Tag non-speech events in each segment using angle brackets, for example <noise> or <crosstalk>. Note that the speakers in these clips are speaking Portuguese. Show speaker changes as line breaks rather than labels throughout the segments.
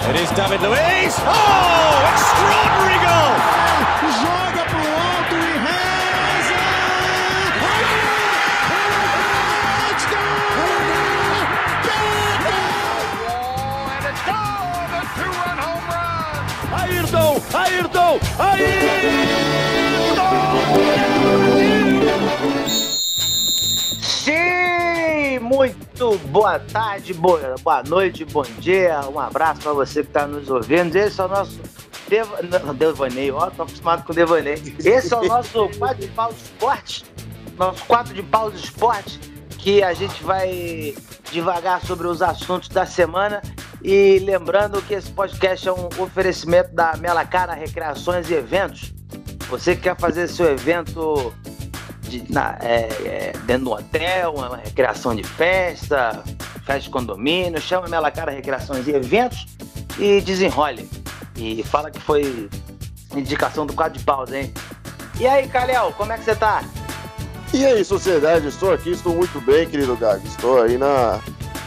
It is David Luiz. Oh, extraordinary goal!
Joga pro alto e reza!
And it's gone! A two-run home run!
Ayrton, Ayrton,
Muito boa tarde, boa, boa noite, bom dia. Um abraço para você que está nos ouvindo. Esse é o nosso Deva... não, devaneio. Ó, tô acostumado com devaneio. Esse é o nosso <laughs> quadro de pau de esporte. Nosso quadro de pau de esporte. Que a gente vai devagar sobre os assuntos da semana. E lembrando que esse podcast é um oferecimento da Mela Cara Recreações e Eventos. Você que quer fazer seu evento de- na- é, é, dentro do hotel, uma recreação de festa, festa de condomínio, chama a Mela Cara Recreações e Eventos e desenrole. E fala que foi indicação do quadro de pausa, hein? E aí, Calhau, como é que você tá?
E aí, sociedade, estou aqui, estou muito bem, querido Gago. Estou aí na,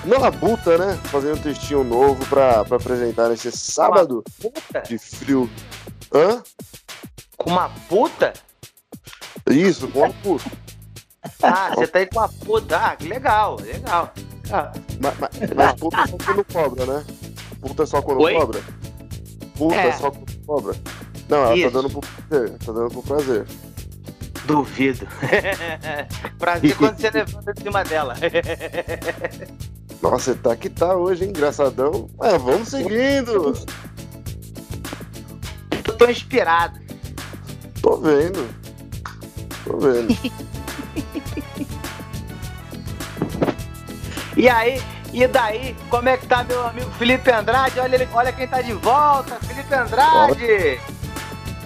na labuta, né? Fazendo um textinho novo pra, pra apresentar nesse sábado
Puta?
de frio. Hã?
Com uma puta?
Isso, puta.
Ah, você tá aí com uma puta. Ah, que legal, legal. Ah,
Mas, mas, mas puta é só quando cobra, né? Puta é só quando
Oi?
cobra? Puta é.
É.
só quando cobra. Não, ela
Isso.
tá dando por prazer. Tá dando por prazer.
duvido. <laughs> Prazer quando você <laughs> levanta em cima dela. <laughs>
Nossa, você tá que tá hoje, hein? Engraçadão. Mas vamos seguindo.
Eu tô inspirado.
Tô vendo. Tô vendo. <laughs>
E aí, e daí, como é que tá meu amigo Felipe Andrade? Olha, ele, olha quem tá de volta, Felipe Andrade!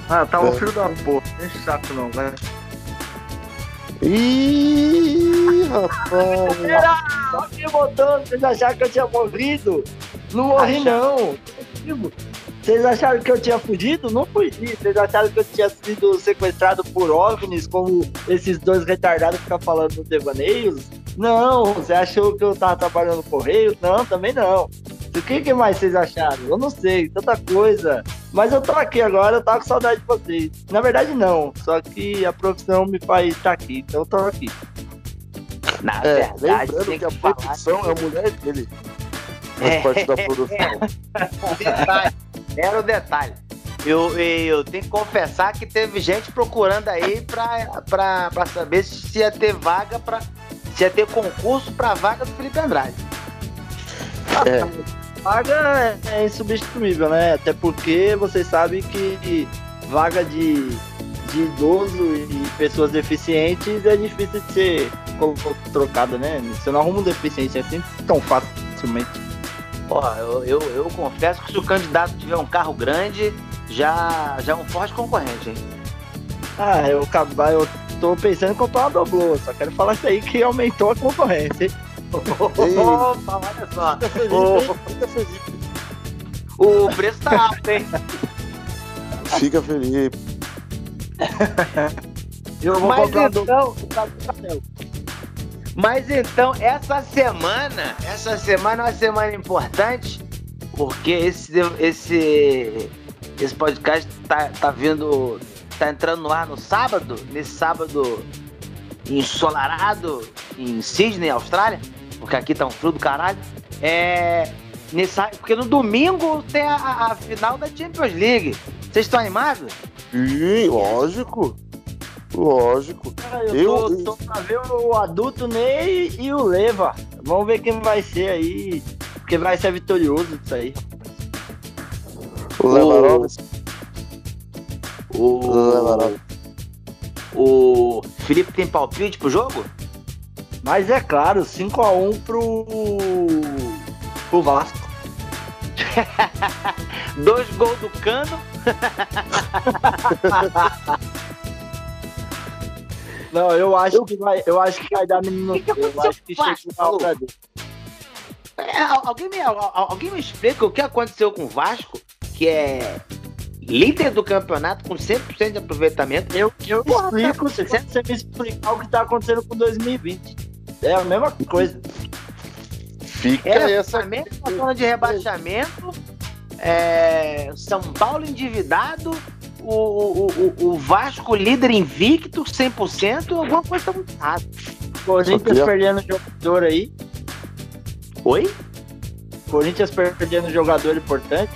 Ah, tá um filho da porra. Não enche o saco não, né?
Ih, rapaz.
Só me botando, vocês acharam que eu tinha morrido? Não morri não. Vocês acharam que eu tinha fugido? Não fugi. Vocês acharam que eu tinha sido sequestrado por OVNIs, como esses dois retardados ficam falando nos devaneios? Não. Você achou que eu tava trabalhando no correio? Não, também não. O que, que mais vocês acharam? Eu não sei, tanta coisa. Mas eu tô aqui agora, eu tava com saudade de vocês. Na verdade, não. Só que a profissão me faz estar aqui, então eu tô aqui.
Na
É,
verdade,
lembrando
tem
que a
que falar
produção é a mulher dele. Faz
É.
parte da produção. <laughs>
detalhe. Era o detalhe. Eu, eu tenho que confessar que teve gente procurando aí pra, pra, pra saber se ia ter vaga pra. Se ia ter concurso pra vaga do Felipe Andrade.
É.
Vaga é, é insubstituível, né? Até porque vocês sabem que vaga de, de idoso e pessoas deficientes é difícil de ser trocada, né? Você não arruma um deficiente assim tão facilmente.
Ó, eu, eu, eu confesso que se o candidato tiver um carro grande, já, já é um forte concorrente, hein?
Ah, eu, acabar, eu tô pensando em comprar uma doblô, só quero falar isso aí que aumentou a concorrência. hein?
Opa, olha só.
Fica feliz? Fica feliz.
O preço tá alto, hein?
Fica feliz. <laughs>
Eu vou
Mas
comprar uma doblô.
Mas então, essa semana, essa semana é uma semana importante, porque esse, esse, esse podcast tá, tá vindo, tá entrando no ar no sábado, nesse sábado ensolarado em Sydney, Austrália, porque aqui tá um frio do caralho. É, nesse, porque no domingo tem a, a- final da Champions League. Vocês estão animados?
Ih, lógico. Lógico.
Ah, Eu,
Eu-
tô, tô pra ver o adulto Ney e o Leva. Vamos ver quem vai ser aí. Quem vai ser vitorioso disso aí.
O Lewandowski.
O,
Lewandowski.
o Felipe tem palpite pro jogo?
Mas é claro, 5x1 pro. pro Vasco. <laughs>
Dois gols do Cano. <laughs>
Não, eu acho que vai. Eu acho que vai dar menino.
que que
Eu
aconteceu
acho que
com o
chega
Vasco. É, al- alguém, me, al- al- alguém me explica o que aconteceu com o Vasco, que é líder do campeonato com 100% de aproveitamento.
Eu, eu
Porra,
explico,
tá
se você me explicar o que tá acontecendo com 2020. É a mesma coisa.
Fica
Era
essa.
Flamengo na zona de rebaixamento é, São Paulo endividado, o, o, o, Vasco líder invicto, 100%, alguma coisa tá muito errada.
Corinthians
queria-
perdendo jogador aí.
Oi?
Corinthians perdendo jogador importante.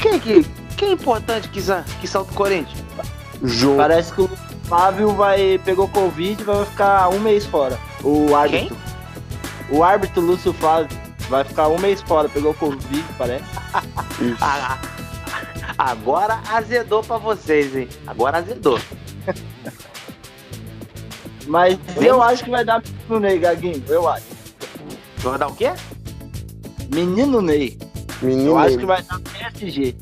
Quem que, quem é importante que, que salta o Corinthians?
Jogo.
Parece que o Flávio vai pegou Covid e vai ficar um mês fora. O árbitro. O árbitro Lúcio Flávio vai ficar um mês fora, pegou Covid, parece.
Isso. <laughs>
Agora azedou pra vocês, hein? Agora azedou. <laughs>
Mas eu acho que vai dar menino Ney, Gaguinho. Eu acho.
Vai dar o quê?
Menino Ney.
Menino.
Eu acho que vai dar PSG.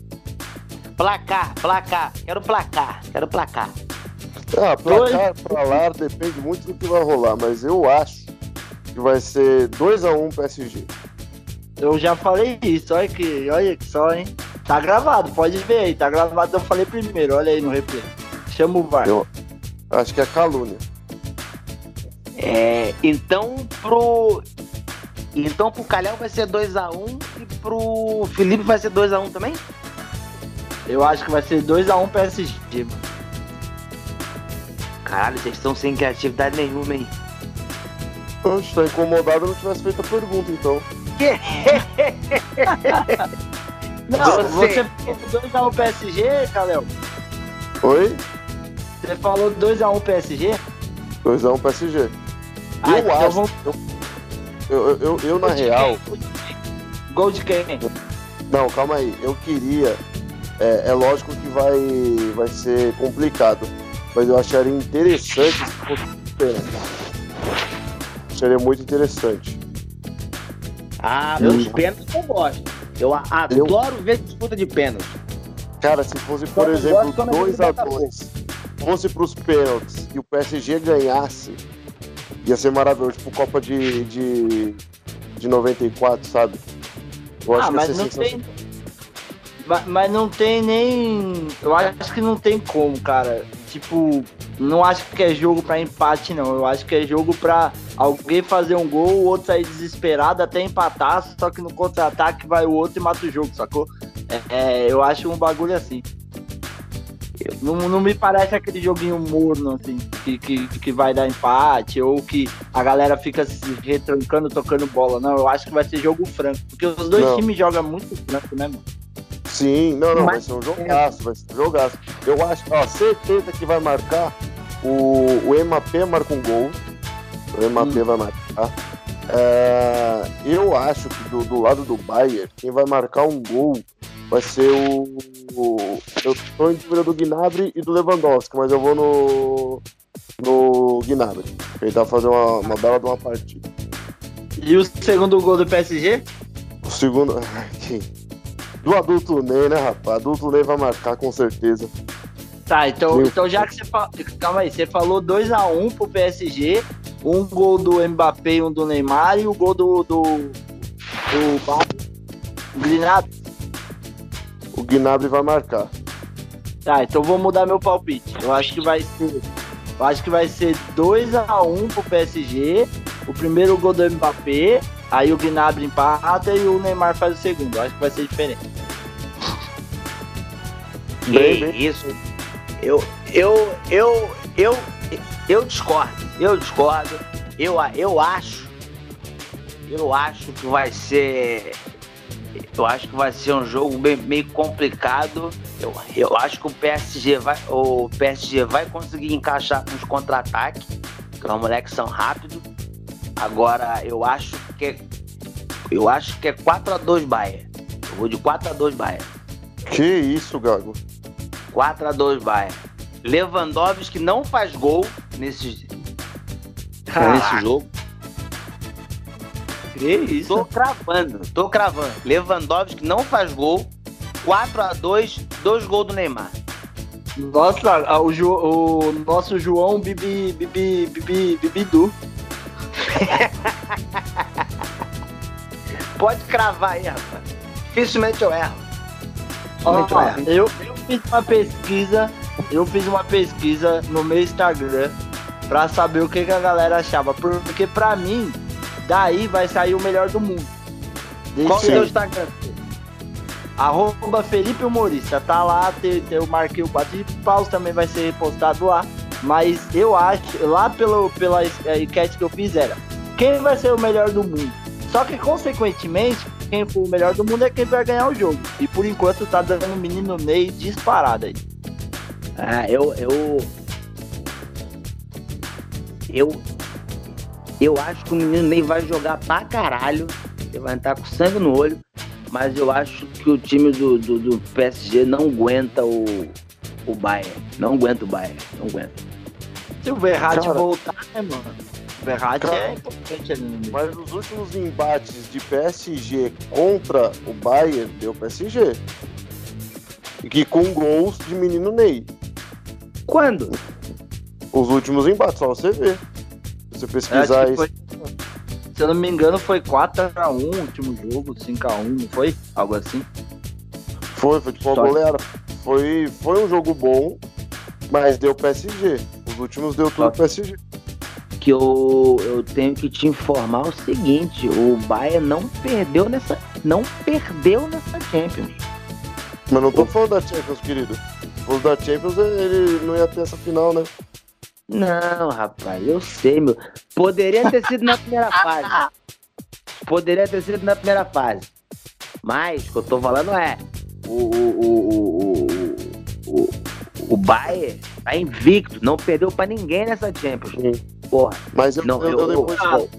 Placar, placar. Quero placar, quero placar.
Ah, placar pra lá depende muito do que vai rolar, mas eu acho que vai ser 2x1 PSG.
Eu já falei isso, olha que, olha que só, hein? Tá gravado, pode ver aí, tá gravado, eu falei primeiro, olha aí no replay. Chama o VAR.
Eu- Acho que é calúnia.
É, então pro. Então pro Calhau vai ser 2x1 e pro Felipe vai ser 2x1 também?
Eu acho que vai ser 2x1 PSG. mano.
Caralho, vocês estão sem criatividade nenhuma, hein?
Tá incomodado não tivesse feito a pergunta, então. <laughs>
Não,
Você-
você falou 2x1 PSG, Calel?
Oi?
Você falou 2x1 PSG?
2x1 PSG.
Ah,
eu
então
acho.
vamos-
Eu, eu, eu, eu, na real.
quem? Gol de quem?
Não, calma aí. Eu queria. É, é lógico que vai, vai ser complicado. Mas eu acharia interessante se fosse pênalti. Acharia muito interessante.
Ah,
Eu-
os pênaltis eu gosto. Eu adoro ver disputa de pênalti.
Cara, se fosse, por
não
exemplo,
gosto quando é
2x2, fosse pros pênaltis e o PSG ganhasse, ia ser maravilhoso. Tipo Copa de, de, de 94, sabe? Eu acho
Ah,
que
mas não tem. Ma- Mas não tem nem. Eu acho que não tem como, cara. Tipo, não acho que é jogo pra empate, não. Eu acho que é jogo pra alguém fazer um gol, o outro sair desesperado até empatar, só que no contra-ataque vai o outro e mata o jogo, sacou? É, é, eu acho um bagulho assim. Não, não me parece aquele joguinho morno, assim, que, que, que vai dar empate, ou que a galera fica se retrancando, tocando bola. Não, eu acho que vai ser jogo franco. Porque os dois
Não.
times jogam muito franco, né, mano?
Sim, não, não, vai
Mas-
ser um jogaço, vai ser um jogaço. Eu acho, ó, certeza que vai marcar o, o MAP marca um gol. O MAP vai marcar. É, eu acho que do, do lado do Bayern, quem vai marcar um gol vai ser o. o- eu tô em dúvida do Gnabry e do Lewandowski, mas eu vou no. no Gnabry. Ele tá fazendo uma, uma bela de uma partida.
E o segundo gol do PSG?
O segundo. <laughs> Do adulto Ney, né, rapaz? Adulto Ney vai marcar com certeza.
Tá, então, então já que você falou. Calma aí, você falou 2x1 pro PSG, um gol do Mbappé e um do Neymar, e o gol do. do. do Gnabry.
O Gnabry vai marcar.
Tá, então vou mudar meu palpite. Eu acho que vai ser. Eu acho que vai ser 2x1 pro PSG. O primeiro gol do Mbappé. Aí o Gnabry empata e o Neymar faz o segundo. Eu acho que vai ser diferente.
Bem, bem.
isso? Eu, eu, eu, eu, eu discordo. Eu discordo. Eu, eu acho. Eu acho que vai ser. Eu acho que vai ser um jogo bem, meio complicado. Eu, eu acho que o PSG vai, o PSG vai conseguir encaixar com os contra-ataques, que os moleques são rápidos. Agora eu acho que é, eu acho que é 4 a 2 Bayern. Eu vou de 4 a 2 Bayern.
Que isso, Gago?
4 a 2 Bayern. Lewandowski não faz gol nesse, nesse jogo.
Que isso?
Tô cravando, tô cravando. Lewandowski não faz gol. 4 a 2 dois gols do Neymar.
Nossa, o, Ju- o nosso João Bibi, Bibi, Bibi, Bibidu. <laughs>
Pode cravar aí, rapaz. Dificilmente eu erro. Dificilmente eu erro.
eu, eu fiz uma pesquisa, eu fiz uma pesquisa no meu Instagram pra saber o que, que a galera achava. Porque pra mim, daí vai sair o melhor do mundo. Desse
Qual é o Instagram?
Arroba Felipe Humorista, tá lá, tem, eu marquei o quadro de paus, também vai ser repostado lá. Mas eu acho, lá pelo, pela enquete que eu fiz era, quem vai ser o melhor do mundo? Só que, consequentemente, quem for o melhor do mundo é quem vai ganhar o jogo. E por enquanto tá dando o menino Ney disparado aí.
Ah, eu, eu. Eu. Eu acho que o menino Ney vai jogar pra caralho. Ele vai entrar com sangue no olho. Mas eu acho que o time do, do, do PSG não aguenta o, o Bayern. Não aguenta o Bayern. Não aguenta.
Se o Verratti voltar, né, mano? O Verratti é importante ali no meio.
Mas nos últimos embates de PSG contra o Bayern, deu PSG. E que com gols de menino Ney.
Quando?
Os últimos embates, só você ver. Se você pesquisar isso.
Foi, se eu não me engano, foi 4x1 o último jogo, 5x1, não foi? Algo assim.
Foi, foi tipo uma goleada. Foi, foi um jogo bom, mas deu PSG. Os últimos deu tudo PSG.
Que eu, eu tenho que te informar o seguinte, o Bayern não perdeu nessa. Não perdeu nessa Champions.
Mas não tô falando da Champions, querido. Fosse da Champions, ele não ia ter essa final, né?
Não, rapaz, eu sei, meu. Poderia ter sido na primeira fase. Poderia ter sido na primeira fase. Mas o que eu tô falando é. O, o, o, o, o, o Bayern tá invicto, não perdeu pra ninguém nessa Champions. Porra.
Mas eu,
não,
eu, eu depois.
Ah,
eu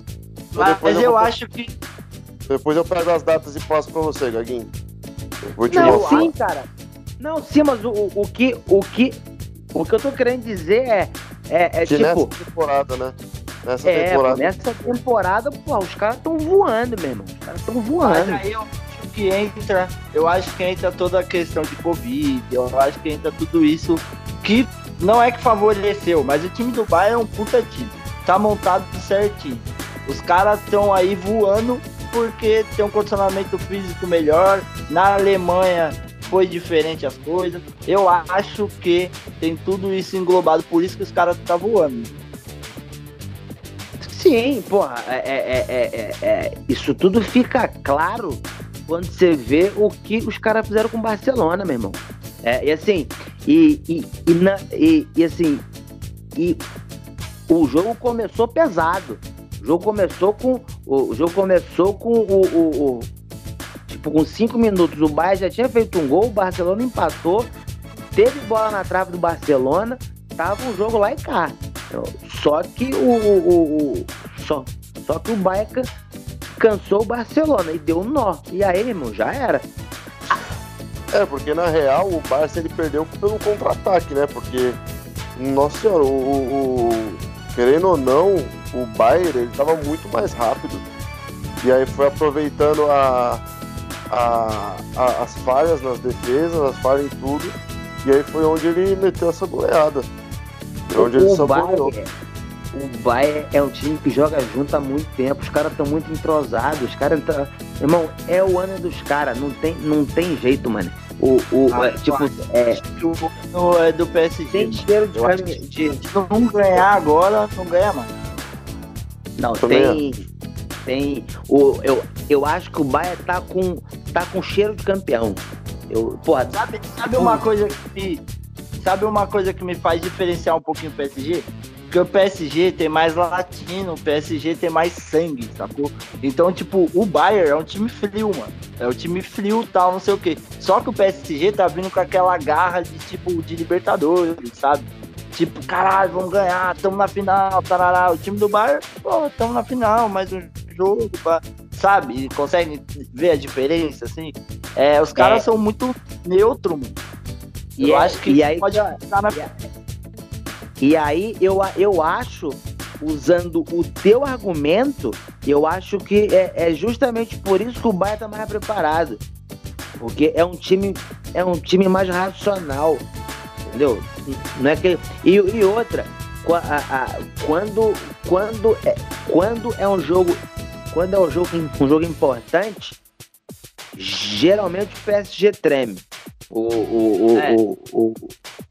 mas
depois
eu, acho que.
Depois eu pego as datas e passo pra você, Gaguinho. Eu vou te
Não,
mostrar.
sim, cara. Não, sim, mas o, o, que. O que. O que eu tô querendo dizer é. É, é
Que
tipo.
nessa temporada, né? Nessa
É,
temporada.
nessa temporada, pô, os caras tão voando, meu irmão. Os caras tão
Mas
voando.
aí eu acho que entra. Eu acho que entra toda a questão de Covid. Eu acho que entra tudo isso que não é que favoreceu, mas o time do Bayern é um puta time. Tá montado certinho. Os caras estão aí voando porque tem um condicionamento físico melhor. Na Alemanha foi diferente as coisas. Eu acho que tem tudo isso englobado, por isso que os caras tá voando.
Sim, porra, é, é- é- é- é- isso tudo fica claro quando você vê o que os caras fizeram com o Barcelona, meu irmão. É, e assim, e, e, e, na- e- e assim, e o jogo começou pesado. O jogo começou com. O, jogo começou com o, o- Tipo, com cinco minutos, o Bayern já tinha feito um gol, o Barcelona empatou, teve bola na trave do Barcelona, tava o jogo lá e cá. Então, Só que o, o- o- só, só que o can- cansou o Barcelona e deu um nó. E aí, irmão, já era.
É, porque na real o Barça ele perdeu pelo contra-ataque, né? Porque, nossa senhora, o, o- o- querendo ou não, o Bayern ele tava muito mais rápido. E aí foi aproveitando a, a- a- as falhas nas defesas, as falhas em tudo. E aí foi onde ele meteu essa goleada. Foi onde ele
o,
saboreou.
Bayern, o Bayern é um time que joga junto há muito tempo. Os caras estão muito entrosados. Os caras tá... Irmão, é o ano dos caras. Não tem, não tem jeito, mano. O, o,
Ah,
é, tipo, é,
O ano é do PSG.
tem cheiro de, de,
Se não ganhar agora, não ganha mais.
Não,
Também
tem. Tem. O, eu, eu acho que o Bahia tá com, tá com cheiro de campeão. Eu, porra,
Sabe, sabe uma coisa que me, sabe uma coisa que me faz diferenciar um pouquinho o PSG? Porque o PSG tem mais latino, o PSG tem mais sangue, sacou? Então, tipo, o Bayern é um time frio, mano. É um time frio tal, não sei o quê. Só que o PSG tá vindo com aquela garra de tipo de Libertadores, sabe? Tipo, caralho, vamos ganhar, tamo na final, tarará. O time do Bayern, pô, tamo na final, mais um jogo, pá. sabe? Consegue ver a diferença, assim? É, os caras
É.
são muito neutro, mano.
e,
eu
é-
acho que
e aí,
pode ficar na
e aí eu, eu acho, usando o teu argumento, eu acho que é, é justamente por isso que o Bahia tá mais preparado. Porque é um time, é um time mais racional. Entendeu? Não é que. E, e outra, quando, quando, é, quando é um jogo. Quando é um jogo, um jogo importante, geralmente o PSG treme. O, o, o,
É.
o, o,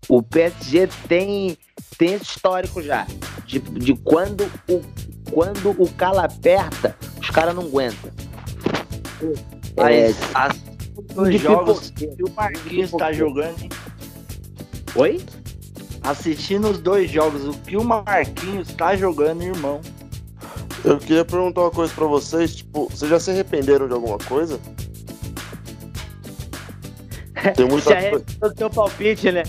o PSG tem, tem esse histórico já. De, de quando, o, quando o calo aperta, os caras não aguentam. É,
Mas as- Dois
de
jogos que o Marquinhos tá jogando, hein?
Oi?
Assistindo os dois jogos, o que o Marquinhos tá jogando, irmão.
Eu queria perguntar uma coisa pra vocês, tipo, vocês já se arrependeram de alguma coisa? <laughs> Tem muita
Já é o seu palpite, né?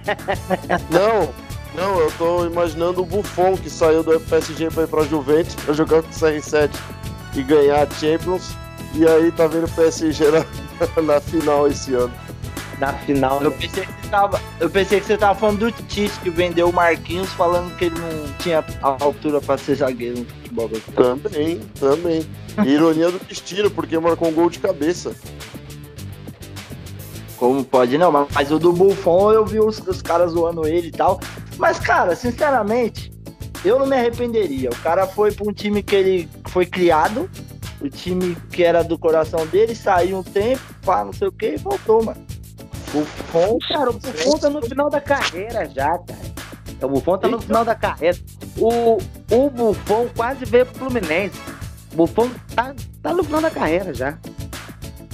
<laughs>
Não, não, eu tô imaginando o Buffon que saiu do PSG pra ir pra Juventus pra jogar com o CR7 e ganhar a Champions. E aí tá vendo o PSG na, <laughs> na final esse ano.
Na final.
Eu pensei, que você tava, eu pensei que você tava falando do Tite, que vendeu o Marquinhos falando que ele não tinha a altura pra ser zagueiro no futebol.
Também, também. E ironia do destino, porque marcou um gol de cabeça.
Como pode não, mas, mas o do Buffon eu vi os, os caras zoando ele e tal. Mas, cara, sinceramente, eu não me arrependeria. O cara foi pra um time que ele foi criado, o time que era do coração dele, saiu um tempo, pá, não sei o que, e voltou, mano.
Buffon, cara, o Buffon tá no final da carreira já, cara. O Buffon tá no final da carreira. O, o Buffon quase veio pro Fluminense. O Buffon tá, tá no final da carreira já.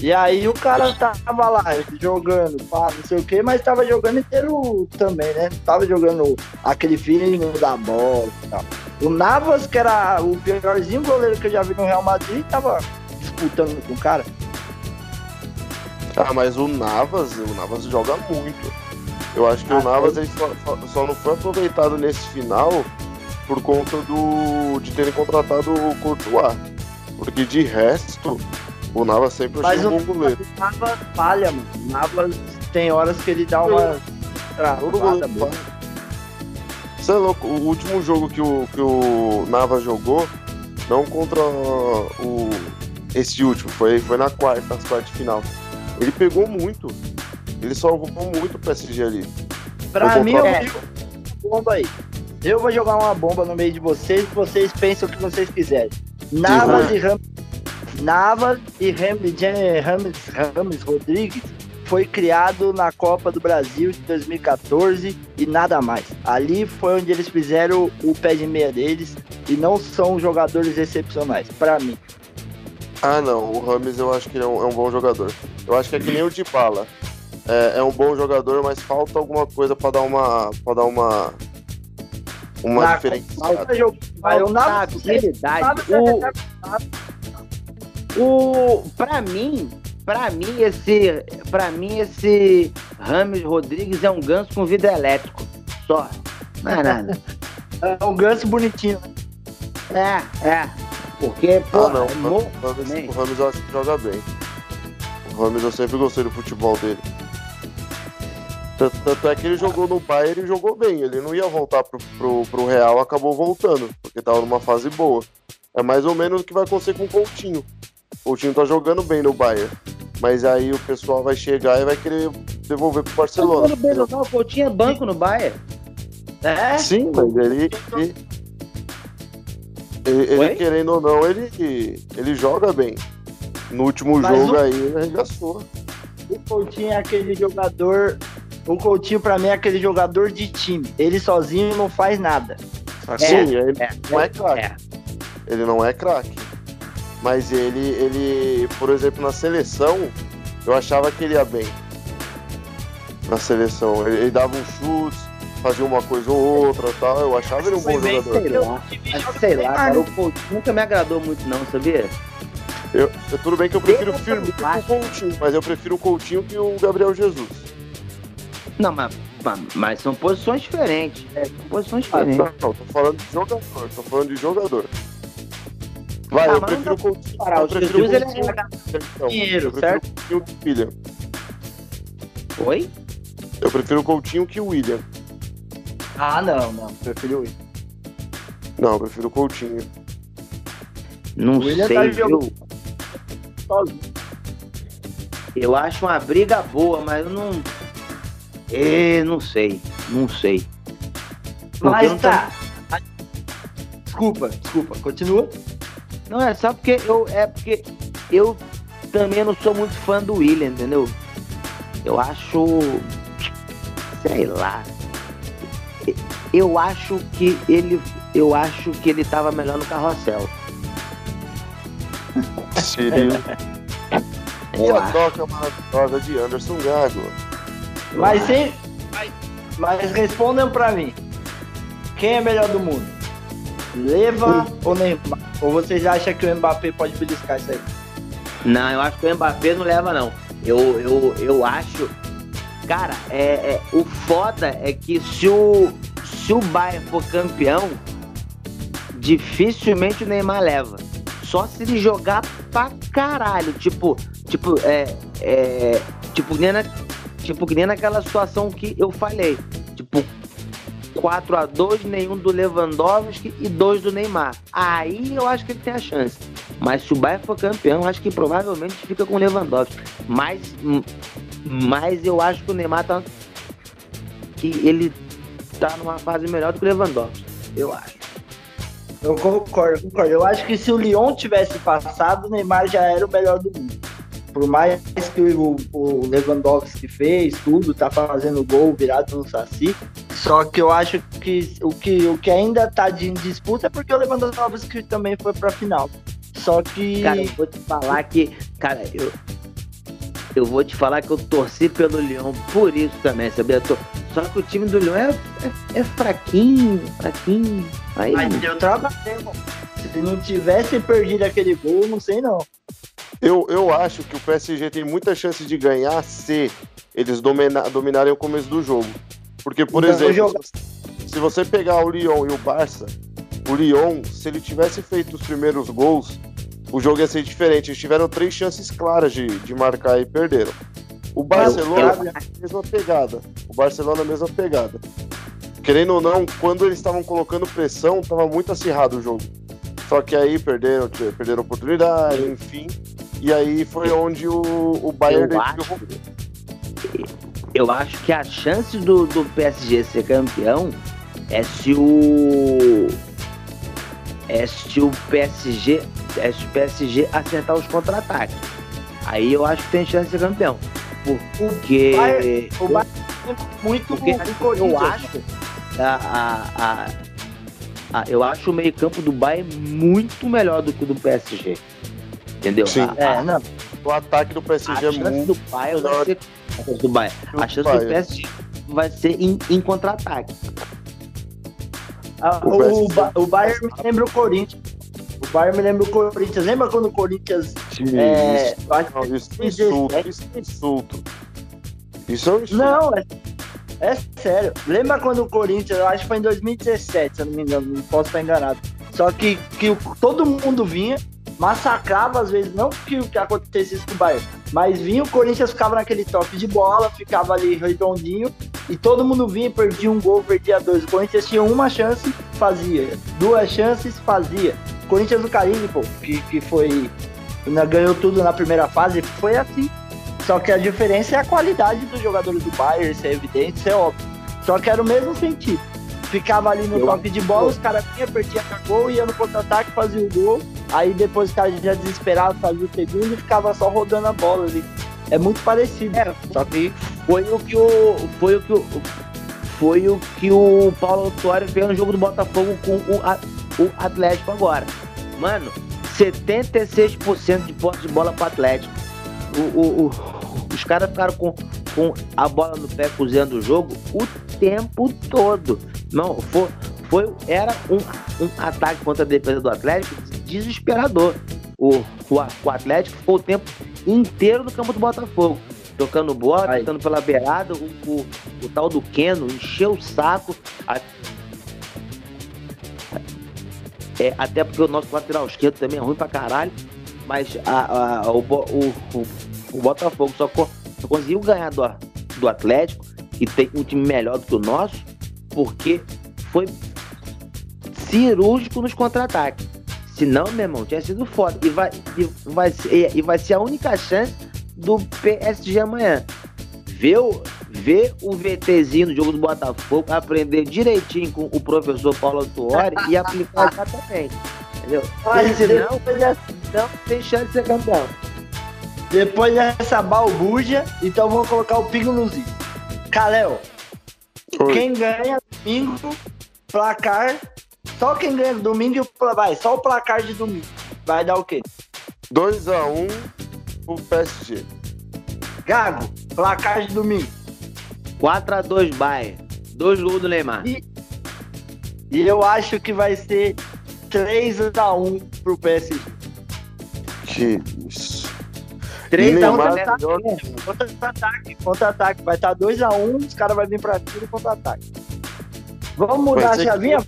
E aí o cara tava lá jogando, pá, não sei o que, mas tava jogando inteiro também, né? Tava jogando aquele fino da bola e tal. O Navas, que era o piorzinho goleiro que eu já vi no Real Madrid, tava disputando com o cara.
Ah, mas o Navas, o Navas joga muito. Eu acho que
Ah,
o Navas ele só, só- não foi aproveitado nesse final por conta do de terem contratado o Courtois. Porque de resto, o Navas sempre achei um bom goleiro.
o Navas falha, mano. O Navas tem horas que ele dá uma.
Todo goleiro. Você é louco, o último jogo que o, que o Navas jogou, não contra o. Esse último, foi, foi na quarta, nas quartas de final. Ele pegou muito. Ele salvou muito o PSG ali.
Pra mim, eu uma bomba aí. Eu vou jogar uma bomba no meio de vocês e vocês pensam o que vocês quiserem. Navas e Rames. Navas e Rames, Rames Rodrigues foi criado na Copa do Brasil de 2014 e nada mais. Ali foi onde eles fizeram o pé de meia deles e não são jogadores excepcionais, pra mim.
Ah, não. O Rames eu acho que ele é um, é um bom jogador. Eu acho que é que nem o de bala. É, é um bom jogador, mas falta alguma coisa pra dar uma. para dar uma. Uma
Na-
diferenciada.
Mas o
habilidade. O, o, pra mim, pra mim, esse, pra mim, esse Rames Rodrigues é um ganso com vidro elétrico. Só. Não é nada.
é um ganso bonitinho.
É, é. Porque, pô,
Ah, não.
é
O Rames,
também.
o Rames eu acho que joga bem. O Rames eu sempre gostei do futebol dele. Tanto, tanto é que ele jogou no Bayern e jogou bem. Ele não ia voltar pro, pro, pro Real, acabou voltando, porque tava numa fase boa. É mais ou menos o que vai acontecer com o Coutinho. O Coutinho tá jogando bem no Bayern. Mas aí o pessoal vai chegar e vai querer devolver pro Barcelona.
Não, não, não, pô, tinha banco no Bayern.
É?
Sim, mas ele. Ele, ele- ele, querendo ou não, ele, ele joga bem. No último
Mas
jogo
o-
aí, ele arregaçou.
O Coutinho é aquele jogador. O Coutinho, pra mim, é aquele jogador de time. Ele sozinho não faz nada.
Sim, ele
é,
não é craque.
É.
Ele não é craque. Mas ele, ele, por exemplo, na seleção, eu achava que ele ia bem. Na seleção. Ele, ele dava uns chutes, fazia uma coisa ou outra e tal. Eu achava ele um bom jogador.
Sei lá. Mas sei lá, cara, o Coutinho nunca me agradou muito, não, sabia?
Eu, eu- tudo bem que eu prefiro o Firmino que o. Coutinho, mas eu prefiro o Coutinho que o Gabriel Jesus.
Não, mas, mas, são posições diferentes. É, são posições
Ah,
diferentes.
não, não, tô falando de jogador, tô falando de jogador. Vai,
Ah,
eu prefiro o Coutinho.
Parar,
eu
o
prefiro
Jesus,
o
ele
Coutinho.
é...
Dinheiro,
eu prefiro o Coutinho que o William.
Oi?
Eu prefiro o Coutinho que o William.
Ah, não, não. Prefiro ele.
Não, eu prefiro o Coutinho.
Não
O William
sei,
tá
viu?
sozinho.
Eu acho uma briga boa, mas eu não... É, não sei, não sei. Porque
Mas
não
tá. Desculpa, desculpa. Continua.
Não, é só porque eu. É porque eu também não sou muito fã do William, entendeu? Eu acho. Sei lá. Eu acho que ele. Eu acho que ele tava melhor no carrossel.
Cirilo. E a troca maravilhosa de Anderson Gago.
Mas sem. Mas respondam pra mim. Quem é melhor do mundo? Leva ou Neymar? Ou vocês acham que o Mbappé pode beliscar isso aí?
Não, eu acho que o Mbappé não leva, não. Eu, eu, eu acho. Cara, é, é, o foda é que se o, se o Bayern for campeão, dificilmente o Neymar leva. Só se ele jogar pra caralho. Tipo, tipo, é. é tipo, nem na, tipo, nem naquela situação que eu falei. Tipo, 4 a 2 nenhum do Lewandowski e dois do Neymar. Aí eu acho que ele tem a chance. Mas se o Bayern for campeão, acho que provavelmente fica com o Lewandowski. Mas, mas eu acho que o Neymar tá. que ele tá numa fase melhor do que o Lewandowski. Eu acho.
Eu concordo, concordo. Eu acho que se o Lyon tivesse passado, o Neymar já era o melhor do mundo. Por mais que o, o Lewandowski fez tudo, tá fazendo gol virado no Saci. Só que eu acho que o que, o que ainda tá de disputa é porque o Lewandowski também foi pra final. Só que.
Cara, eu vou te falar que. Cara, eu. Eu vou te falar que eu torci pelo Lyon por isso também, sabia? Só que o time do Lyon é, é, é fraquinho, fraquinho. Aí...
Mas deu trabalho. Se não tivesse perdido aquele gol, não sei não.
Eu, eu acho que o PSG tem muita chance de ganhar se eles domina, dominarem o começo do jogo. Porque, por então, exemplo, jogo... se você pegar o Lyon e o Barça, o Lyon, se ele tivesse feito os primeiros gols, o jogo ia ser diferente. Eles tiveram três chances claras de, de marcar e perderam. O Barcelona é a mesma pegada. O Barcelona é a mesma pegada. Querendo ou não, quando eles estavam colocando pressão, estava muito acirrado o jogo. Só que aí perderam, perderam oportunidade, enfim. E aí foi onde o, o Bayern
eu acho, eu acho que a chance do, do PSG ser campeão é se o é se o PSG é se o PSG acertar os contra-ataques. Aí eu acho que tem chance de ser campeão. Porque.
O Bayern, é muito porque
eu acho. A, a, a, eu acho o meio-campo do Bayern muito melhor do que o do PSG. Entendeu?
Sim. é, não. O ataque do PSG é muito.
Do Bayern vai ser, do Bayern. A chance do PSG vai ser em, em contra-ataque.
Ah, o, o, o Bayern me lembra o Corinthians. O Bayern me lembra o Corinthians. Lembra quando o Corinthians.
Sim, é, isso, não, isso é insulto. Isso é insulto. Isso é um insulto.
Não, é, é sério. Lembra quando o Corinthians, eu acho que foi em 2017, se eu não me engano, não posso estar enganado. Só que, que todo mundo vinha, massacrava às vezes, não que o que acontecesse com o Bayern, mas vinha o Corinthians ficava naquele toque de bola, ficava ali redondinho, e todo mundo vinha, perdia um gol, perdia dois. O Corinthians tinha uma chance, fazia. Duas chances, fazia. Corinthians do Carilli, pô, que, que foi. Ganhou tudo na primeira fase, foi assim. Só que a diferença é a qualidade dos jogadores do Bayern, isso é evidente, isso é óbvio. Só que era o mesmo sentido. Ficava ali no eu toque de bola, os caras vinham, perdia a gol, ia no contra-ataque, fazia o gol. Aí depois os caras já desesperados fazia o segundo e ficava só rodando a bola ali. É muito parecido. É,
só que foi o que o. Foi o que o. Foi o que o Paulo Autuário fez no jogo do Botafogo com o, o Atlético agora. Mano, 76% de posse de bola Atlético. O, o, o, os caras ficaram com, com a bola no pé cozinhando o jogo o tempo todo. Não, foi, foi, era um, um ataque contra a defesa do Atlético desesperador. O, o, o Atlético ficou o tempo inteiro no campo do Botafogo. Tocando bola, Aí. tentando pela beirada, o, o, o, tal do Keno encheu o saco. A... É, até porque o nosso lateral esquerdo também é ruim pra caralho. Mas a, a, o, o, o, Botafogo só, só conseguiu ganhar do, do Atlético, que tem um time melhor do que o nosso, porque foi cirúrgico nos contra-ataques. Se não, meu irmão, tinha sido foda. E vai, e, vai ser, e vai ser a única chance do PSG amanhã. Ver o, ver o VTzinho do jogo do Botafogo, aprender direitinho com o professor Paulo Tuori e aplicar exatamente. Entendeu? Mas senão, não tem chance de ser campeão.
Depois dessa balbuja, então vamos colocar o pingo nos is. Caléo, quem ganha domingo, placar só quem ganha domingo vai, só o placar de domingo. Vai dar o quê?
2x1 pro PSG.
Gago, placar de domingo.
4x2 Bayern. Dois gols do Neymar.
E, e eu acho que vai ser 3x1 pro PSG.
Que isso.
3x1
Neymar,
Neymar.
melhor
Contra-ataque, contra-ataque. Vai estar 2x1, os caras vão vir pra tiro contra-ataque. Vamos mudar a
que
chavinha?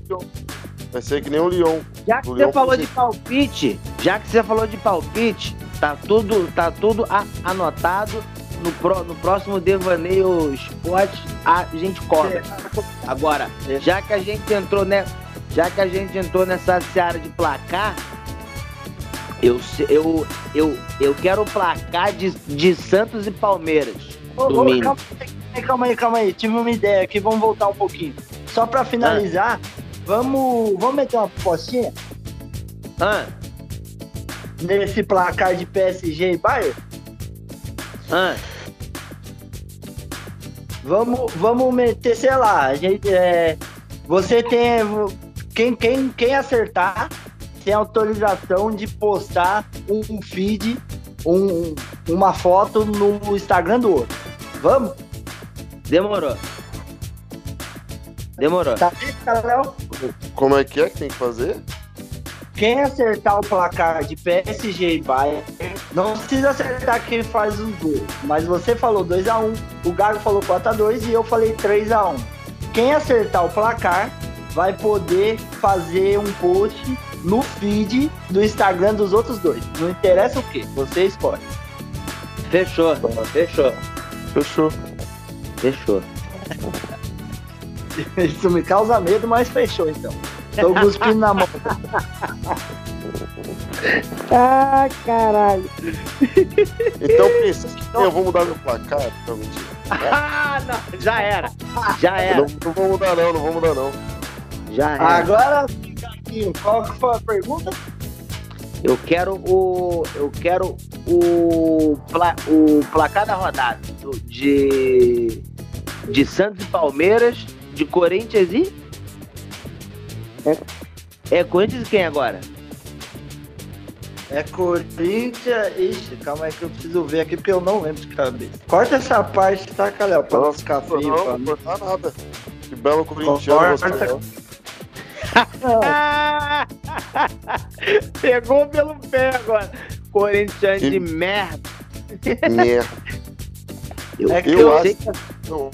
Vai ser que nem o Lyon.
Já que
O
você
Leão
falou de palpite, já que você falou de palpite, tá tudo, tá tudo a- anotado no, pró- no próximo Devaneio Esporte, a gente cobra. Agora, já que a gente entrou né, já que a gente entrou nessa seara de placar, eu, eu, eu, eu quero o placar de, de Santos e Palmeiras.
Ô, ô, calma, aí, calma aí, calma aí. Tive uma ideia aqui, vamos voltar um pouquinho. Só pra finalizar, vamos, vamos meter uma apostinha
Ah,
nesse placar de PSG e Bayern?
ah,
Vamos, vamos meter, sei lá, a gente, é, você tem. Quem, quem, quem acertar tem autorização de postar um feed, um, uma foto no Instagram do outro. Vamos?
demorou. Demorou.
Tá certo, Léo?
Como é que é que tem que fazer?
Quem acertar o placar de PSG e Bayern, não precisa acertar quem faz os gols. Mas você falou 2x1, o Gago falou 4x2 e eu falei 3x1. Quem acertar o placar vai poder fazer um post no feed do Instagram dos outros dois. Não interessa o que, você escolhe.
Fechou, fechou,
Fechou.
fechou. <laughs>
Isso me causa medo, mas fechou então. Tô cuspindo na mão. <laughs>
Ah, caralho.
Então pensa que eu vou mudar meu placar. Não, mentira.
Ah, não, já era. Já era.
Não, não vou mudar não, não vou mudar não.
Já era.
Agora, Gaguinho, qual que foi a pergunta?
Eu quero o. Eu quero o. Pla, o placar da rodada. do- De. De Santos e Palmeiras. De Corinthians e. É, é Corinthians e quem agora?
É Corinthians. Ixi, calma aí que eu preciso ver aqui porque eu não lembro de cabeça. Corta essa parte, tá, Calhau? Pra não ficar
Não,
feio.
não, não cortar nada. Que belo corintiano
Corta.
você é. <laughs>
Pegou pelo pé agora. Corinthians
Que-
de merda.
Merda. <laughs>
Eu,
É que
eu
eu acho-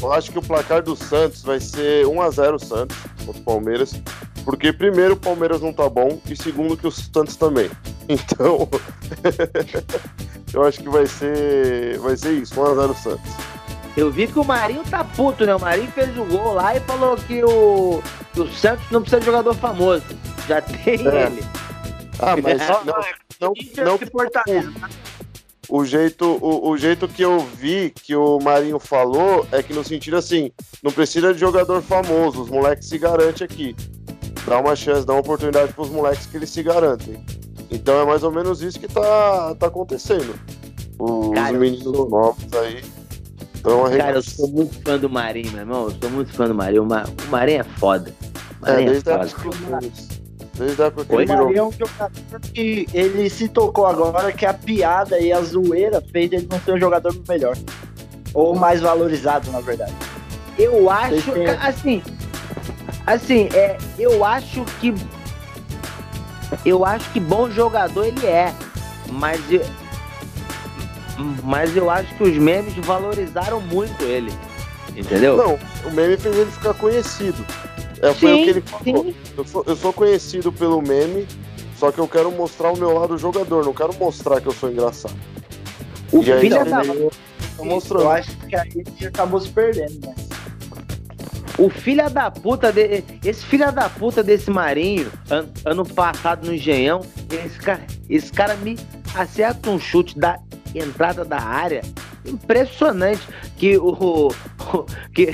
Eu acho que o placar do Santos vai ser 1x0 Santos contra o Palmeiras. Porque primeiro o Palmeiras não tá bom e segundo que o Santos também. <laughs> Então, <laughs> eu acho que vai ser vai ser isso, 1x0 Santos.
Eu vi que o Marinho tá puto, né? O Marinho fez o gol lá e falou que o, que o Santos não precisa de jogador famoso. Já <laughs> tem
É.
ele.
Ah, mas não, não, não
que Fortaleza.
o jeito, o, o jeito que eu vi que o Marinho falou é que no sentido assim, não precisa de jogador famoso, os moleques se garantem aqui. Dá uma chance, dá uma oportunidade pros moleques que eles se garantem. Então é mais ou menos isso que tá, tá acontecendo. Os
Cara,
meninos
sou-
novos aí estão
Cara, eu sou muito fã do Marinho, meu irmão. Eu sou muito fã do Marinho. O, Ma- o Marinho é foda. O
É,
Marinho é,
desde a
foda.
época que Desde a época que
Oi?
ele
O
virou.
Marinho é um jogador que ele se tocou agora que a piada e a zoeira fez ele não ser um jogador melhor. Ou mais valorizado, na verdade.
Eu acho,
Vocês têm-
ca- assim, assim, é, eu acho que, eu acho que bom jogador ele é, mas eu, mas eu acho que os memes valorizaram muito ele, entendeu?
Não, o meme fez ele ficar conhecido. É, foi
Sim,
o que ele falou. Eu sou, eu sou conhecido pelo meme, só que eu quero mostrar o meu lado jogador, não quero mostrar que eu sou engraçado.
O
E aí,
filho da,
eu,
Tô mostrando.
eu acho que aí ele acabou se perdendo, né?
O filho da puta de, esse filho da puta desse Marinho, an- ano passado no Engenhão, esse cara, esse cara me acerta um chute da entrada da área impressionante que o, o- que,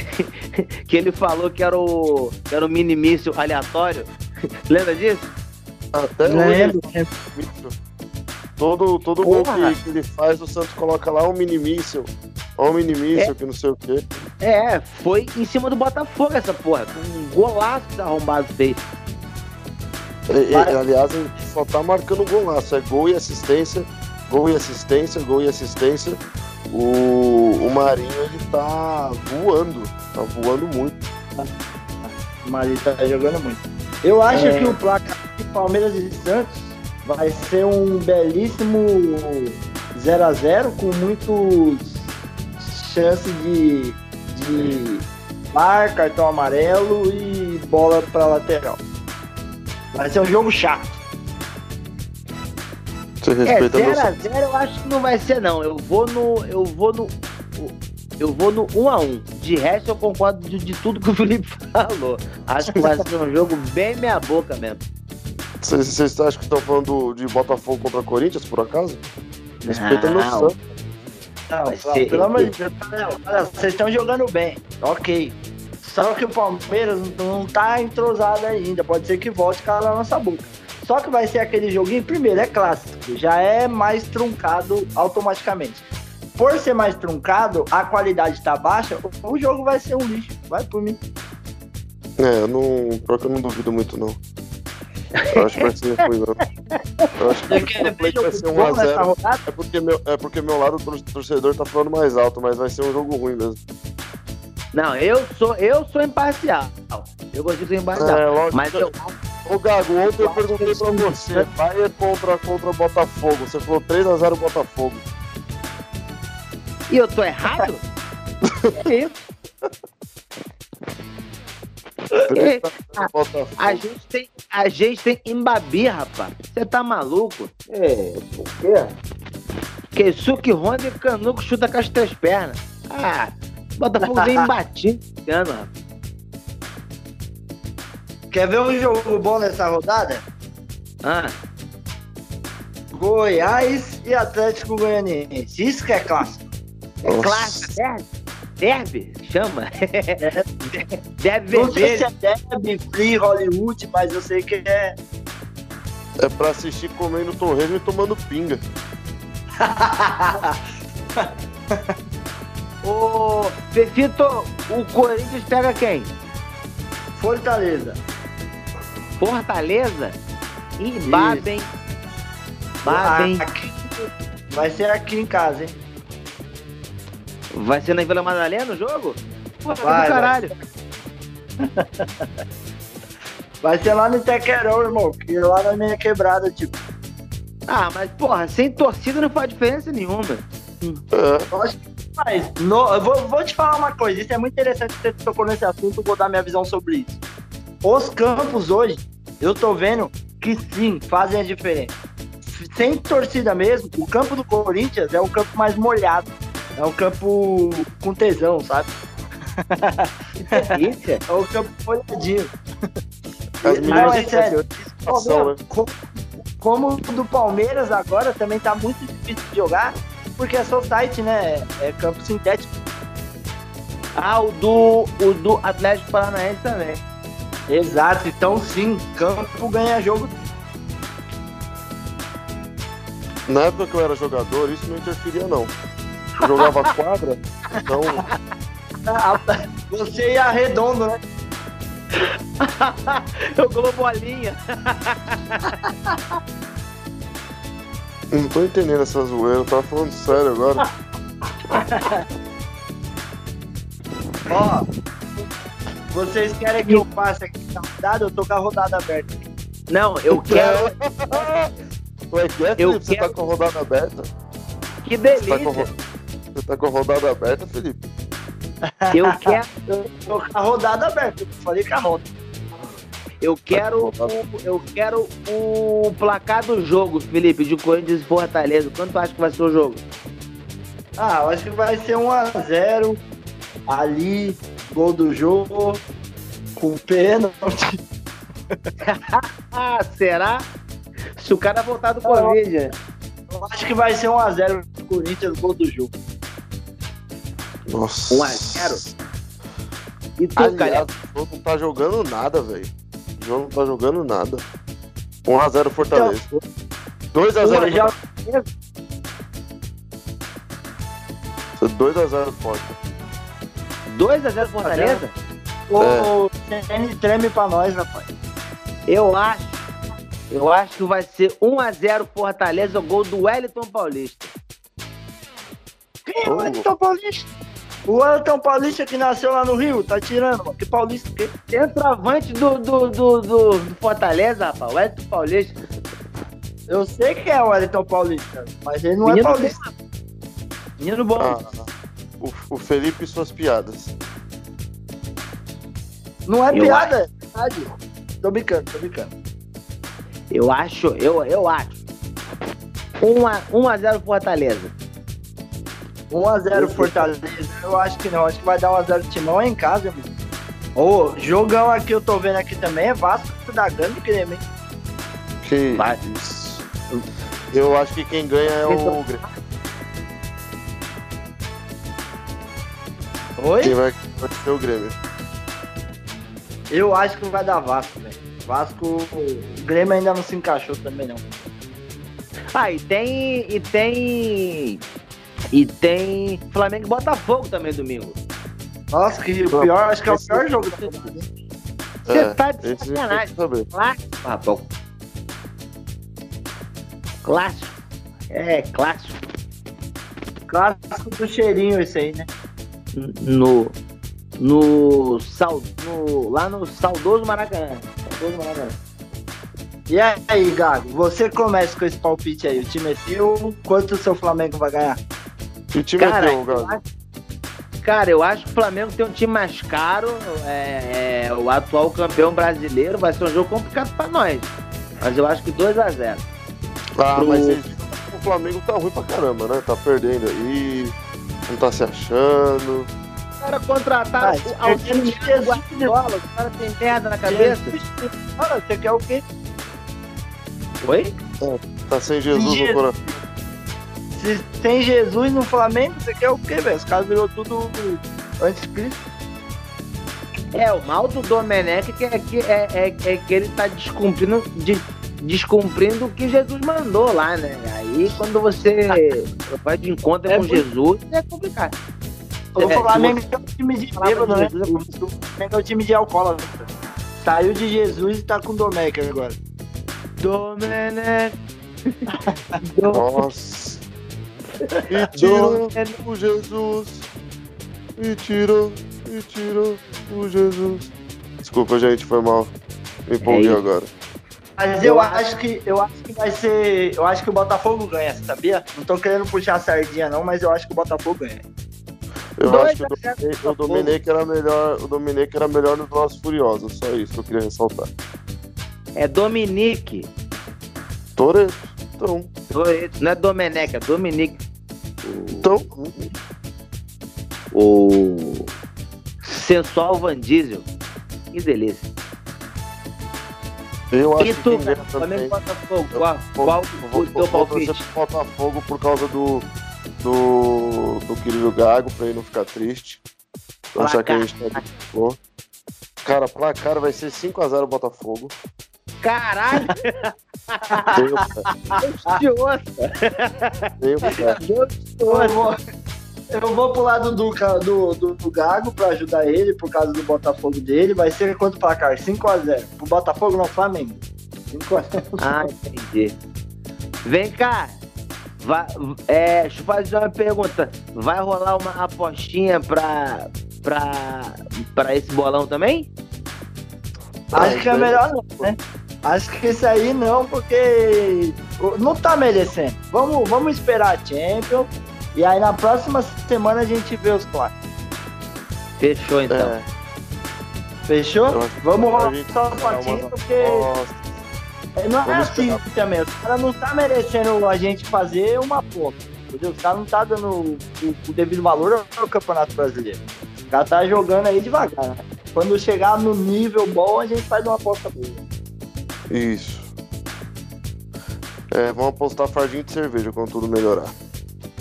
<laughs> que ele falou que era o que era o mini míssil aleatório. <laughs> Lembra disso?
Até
Lembro.
hoje, isso. Todo, todo gol que, que ele faz, o Santos coloca lá um mini míssil. Ó, um mini míssil, que não sei o quê.
É, foi em cima do Botafogo essa porra. Um golaço esse arrombado fez.
E- e,
Para-
aliás, só tá marcando golaço. É gol e assistência Gol e assistência, gol e assistência. O, o Marinho ele tá voando, tá voando muito.
O Marinho tá jogando muito. Eu acho
É.
que o placar de Palmeiras e Santos vai ser um belíssimo 0 a 0 com muitos chances de, de mar, cartão amarelo e bola pra lateral. Vai ser um jogo chato.
Você
É,
respeita meu
0x0 eu acho que não vai ser, não. Eu vou no. Eu vou no. Eu vou no 1x1. De resto, eu concordo de, de tudo que o Felipe <laughs> falou. Acho que vai ser um jogo bem meia boca mesmo.
Vocês vocês acham que estão falando de Botafogo contra Corinthians, por acaso? Respeita meu
Não.
Santos.
Não,
ser-
pelo amor de Deus, não, olha, vocês estão jogando bem, ok. Só que o Palmeiras não, não tá entrosado ainda, pode ser que volte calar a nossa boca. Só que vai ser aquele joguinho, primeiro, é clássico, já é mais truncado automaticamente. Por ser mais truncado, a qualidade tá baixa, o jogo vai ser um lixo, vai por mim.
É, eu não. Pior que eu não duvido muito, não. Eu acho que vai ser ruim, não. Eu acho que
Você quer
o play vai ser
bom nessa
1x0.
rodada?
É porque, meu, é porque meu lado tor- torcedor tá falando mais alto, mas vai ser um jogo ruim mesmo.
Não, eu sou, eu sou imparcial. Eu gosto de ser imparcial.
É, lógico.
Mas eu,
Ô Gago, ontem eu perguntei pra você, Bayern contra, contra Botafogo. Você falou 3x0 Botafogo.
e eu tô errado? <laughs> é isso.
3x0 <laughs>
a-. A gente tem, a gente tem Embabi, rapaz. Você tá maluco?
É, por quê?
Keisuke Honda e Canuco chuta com as três pernas. Ah, Botafogo vem embatido <laughs> esse ano, rapaz.
Quer ver um jogo bom nessa rodada?
Ah,
Goiás e Atlético Goianiense. Isso que é clássico.
é
Nossa.
clássico, derby? Derby? Chama? Derby
Não sei se é Derby, Free, Hollywood, mas eu sei que é.
É pra assistir comendo torresmo e tomando pinga. <laughs>
Ô, Fefito, o Corinthians pega quem?
Fortaleza.
Fortaleza? Ih, Babem. Babem.
Aqui- Vai ser aqui em casa, hein?
Vai ser na Vila Madalena o jogo? Pô,
Vai,
do caralho. <laughs>
Vai ser lá no Itequerão, irmão. Que lá na minha quebrada, tipo.
Ah, mas porra, sem torcida não faz diferença nenhuma.
É.
Que faz. No- eu vou, vou te falar uma coisa. Isso é muito interessante que você tocou nesse assunto. Vou dar minha visão sobre isso. Os campos hoje, eu tô vendo que sim, fazem a diferença. Sem torcida mesmo, o campo do Corinthians é o campo mais molhado. É um campo com tesão, sabe?
Delícia.
É o campo molhadinho.
As
Não, é sério.
Né?
Co- Como o do Palmeiras agora também tá muito difícil de jogar, porque é society, né? É campo sintético.
Ah, o do, o do Atlético Paranaense também.
Exato, então sim, campo ganha jogo.
Na época que eu era jogador, isso não interferia, não. Eu jogava quadra, então
Você ia redondo, né? <laughs>
Eu colo bolinha.
não tô entendendo essa zoeira. Eu tava falando sério agora. <laughs>
Ó, vocês querem que eu passe aqui na rodada? Eu tô com a rodada aberta.
Não, eu quero. <laughs>
Ué, que é,
Eu
Felipe? Você
quero-
tá com a rodada aberta?
Que
Você tá, com a,
delícia.
você tá com a rodada aberta, Felipe?
Eu <laughs> quero.
Eu tô com a rodada aberta. Eu falei com a roda.
Eu quero, o, eu quero o placar do jogo, Felipe, de Corinthians e Fortaleza. Quanto tu acha que vai ser o jogo?
Ah, eu acho que vai ser 1x0 ali, gol do jogo, com pênalti.
Ah, <laughs> será? Se o cara voltar do Covid. né?
Eu acho que vai ser 1x0 pro Corinthians, gol do jogo.
Nossa.
1 a 0? E tu,
Aliás,
cara?
o jogo não tá jogando nada, velho. O jogo não tá jogando nada. 1x0 Fortaleza. 2x0
já-
2x0 Forte.
2x0 Fortaleza?
O CN treme pra nós, rapaz.
Eu acho. Eu acho que vai ser 1x0 Fortaleza, gol do Wellington Paulista.
Quem é o Wellington Paulista? O Wellington Paulista que nasceu lá no Rio, tá tirando, mano. Que Paulista que?
Centroavante do, do, do, do, do Fortaleza, rapaz. Wellington Paulista.
Eu sei que é o Wellington Paulista, mas ele não
Menino
é paulista.
Menino bom.
Ah, o, o Felipe e suas piadas.
Não é
Eu
piada, é verdade. Tô brincando, tô brincando.
Eu acho, eu, eu acho. 1x0 Fortaleza.
1x0 Fortaleza, eu acho que não. Acho que vai dar 1x0 Timão em casa, mano. Ô, jogão aqui eu tô vendo aqui também é Vasco da Gama e Grêmio, hein?
Que. Eu acho que quem ganha é o Grêmio.
Oi?
Quem vai, vai ser o Grêmio.
Eu acho que vai dar Vasco, velho. Vasco, o Grêmio ainda não se encaixou também, não.
Ah, e tem. E tem. E tem Flamengo e Botafogo também domingo.
Nossa, que o pior, acho que é o pior jogo da.
Você
É,
tá de
tem
sacanagem.
saber.
Clássico, rapaz. Clássico. É, clássico.
Clássico do cheirinho esse aí, né?
No. No. Sal, no lá no saudoso Maracanã. Saudoso Maracanã.
E aí, Gago, você começa com esse palpite aí. O time é seu, quanto o seu Flamengo vai ganhar?
Que time
Cara,
é teu,
acho- Cara, eu acho que o Flamengo tem um time mais caro. É, é, o atual campeão brasileiro vai ser um jogo complicado pra nós. Mas eu acho que 2x0.
Ah,
pro-
mas o Flamengo tá ruim pra caramba, né? Tá perdendo aí, não tá se achando.
Os caras contrataram
Ah,
o
Jesus, Jesus.
Guardiola. Os caras têm merda na cabeça.
Olha, você quer o quê?
Oi?
Tá sem Jesus no
Jesus.
coração.
Se tem Jesus no Flamengo, você quer o quê, velho? Os caras virou tudo antes de Cristo.
É, o mal do Domenech que é que, é, é, é que ele tá descumprindo, de- descumprindo o que Jesus mandou lá, né? Aí quando você vai de encontro
É
com
muito-
Jesus, é complicado.
O
É,
Flamengo é um time de bêbado, né?
Jesus é
O o Flamengo é um time de alcoólatra. Saiu de Jesus e tá com o Domecq agora.
Domenech. <laughs> Do-
Nossa. E <laughs> tirou o Jesus. E tirou, e tirou o Jesus. Desculpa, gente, foi mal. Me empolguei
É
agora.
Mas eu acho que eu acho que vai ser. Eu acho que o Botafogo ganha, sabia? Não tô querendo puxar a sardinha, não, mas eu acho que o Botafogo ganha.
Eu
Dois
acho que o Domenech era melhor, o Domenech era melhor nos nossos furiosos, só isso que eu queria ressaltar.
É Dominique.
Toreto. Então,
Não é Domenech, é Dominique.
então,
O sensual Van Diesel. Que delícia.
eu acho
E
que
tu, cara? Flamengo. Botafogo. Qual,
vou-
o teu palpite?
Botafogo por causa do, do, do querido Gago, pra ele não ficar triste. Pra achar que a gente tá boa. Cara, placar vai ser 5x0 Botafogo.
Caralho, <laughs> Deus.
Eu vou, pro lado do, do, do, do Gago pra ajudar ele por causa do Botafogo dele. Vai ser quanto placar? 5x0. Pro Botafogo não, Flamengo. 5x0.
Ah, entendi. Vem cá. Vai, é, deixa eu fazer uma pergunta. Vai rolar uma apostinha pra, pra, pra esse bolão também?
Acho que é melhor não, né? Acho que isso aí não, porque não tá merecendo. Vamos, vamos esperar a Champions. E aí na próxima semana a gente vê os clássicos.
Fechou então.
É,
Fechou?
que
Vamos rolar só um
dar
patinho, porque
Nossa,
É, Não é
Vamos
assim
esperar.
também. Os caras não tá merecendo a gente fazer uma ponta. Entendeu? Os caras não tá dando o, o devido valor ao Campeonato Brasileiro. Os caras tá jogando aí devagar. né? Quando chegar no nível bom, a gente faz uma aposta boa.
Isso. É, vamos apostar fardinho de cerveja quando tudo melhorar.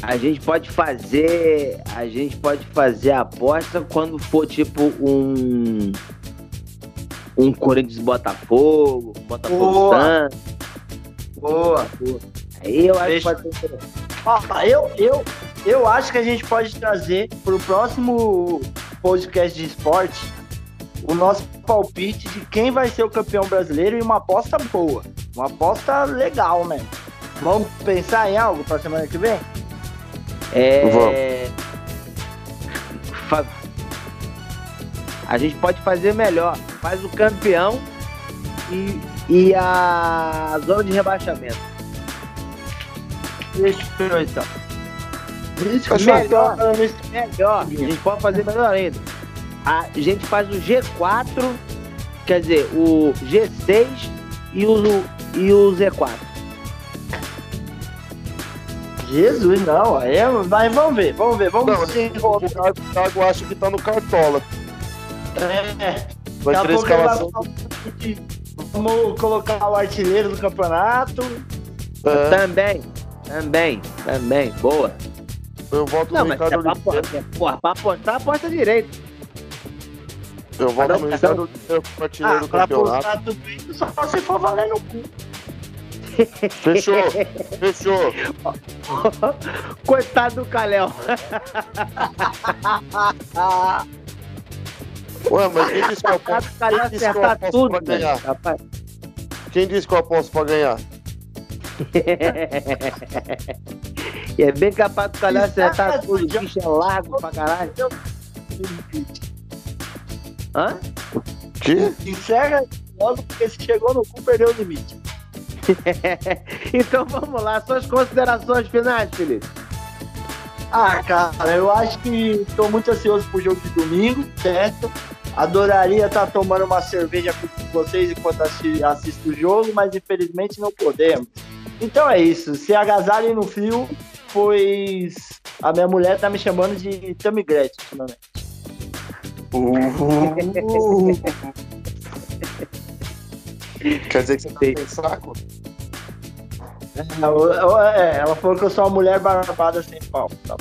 A gente pode fazer. A gente pode fazer a aposta quando for tipo um. Um Corinthians Botafogo, um Botafogo
Boa.
Santos.
Boa.
Aí eu acho que pode ser
eu, eu, eu acho que a gente pode trazer pro próximo podcast de esporte o nosso palpite de quem vai ser o campeão brasileiro e uma aposta boa. Uma aposta legal, né? Vamos pensar em algo pra semana que vem?
É. A gente pode fazer melhor. Faz o campeão e, e a zona de rebaixamento.
Fechou então.
Melhor, melhor. A gente pode fazer melhor ainda. A gente faz o G4, quer dizer, o G6 e o, e o Z4.
Jesus, não. Aí é- vai, vamos ver, vamos ver, vamos
Não,
ver.
o Thiago, o Thiago acha que tá no Cartola.
É,
Vai
a
ter escalação.
Vamos colocar o artilheiro do campeonato.
É,
Também, também, também. Boa.
eu voto
Não,
no
mas é
Ricardo
pra, porra, pra apostar, aposta direito.
Eu voto
Não,
no
não.
Ricardo Oliveira como artilheiro
Ah,
do
pra
campeonato.
postar tudo isso só se for valer no cu.
Fechou, fechou. <laughs>
Coitado do Calhão.
Ué, mas quem disse que eu
do Calhão
quem disse que eu
acertar
aposto
tudo,
pra ganhar?
velho, rapaz.
Quem disse que eu aposto pra ganhar? <laughs>
É bem capaz do Calhão acertar
Exato,
tudo. O bicho é largo pra caralho. Hã?
Que?
Encerra logo, porque se chegou no cu, perdeu o limite. <laughs>
então vamos lá, suas considerações finais, Felipe.
Ah, cara, eu acho que tô muito ansioso pro jogo de domingo, certo? Adoraria estar tomando uma cerveja com vocês enquanto assi- assisto o jogo, mas infelizmente não podemos. Então é isso, se agasalhem no frio, pois a minha mulher tá me chamando de Tammy Gretchen ultimamente.
Quer dizer que você tá sem saco?
Ela, é, ela falou que eu sou uma mulher barbada sem pau. Tá?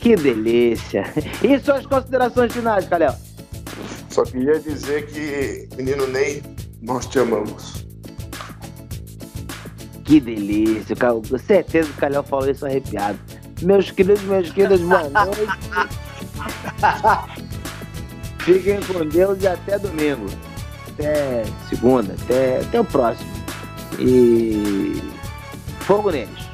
Que delícia. E suas considerações finais, Calhão?
Só queria dizer que, menino Ney, nós te amamos.
Que delícia. Com certeza que o Calhão falou isso arrepiado. Meus queridos, meus queridos, boa noite. <laughs> Fiquem com Deus e até domingo. Até segunda, até, até o próximo. E fogo neles.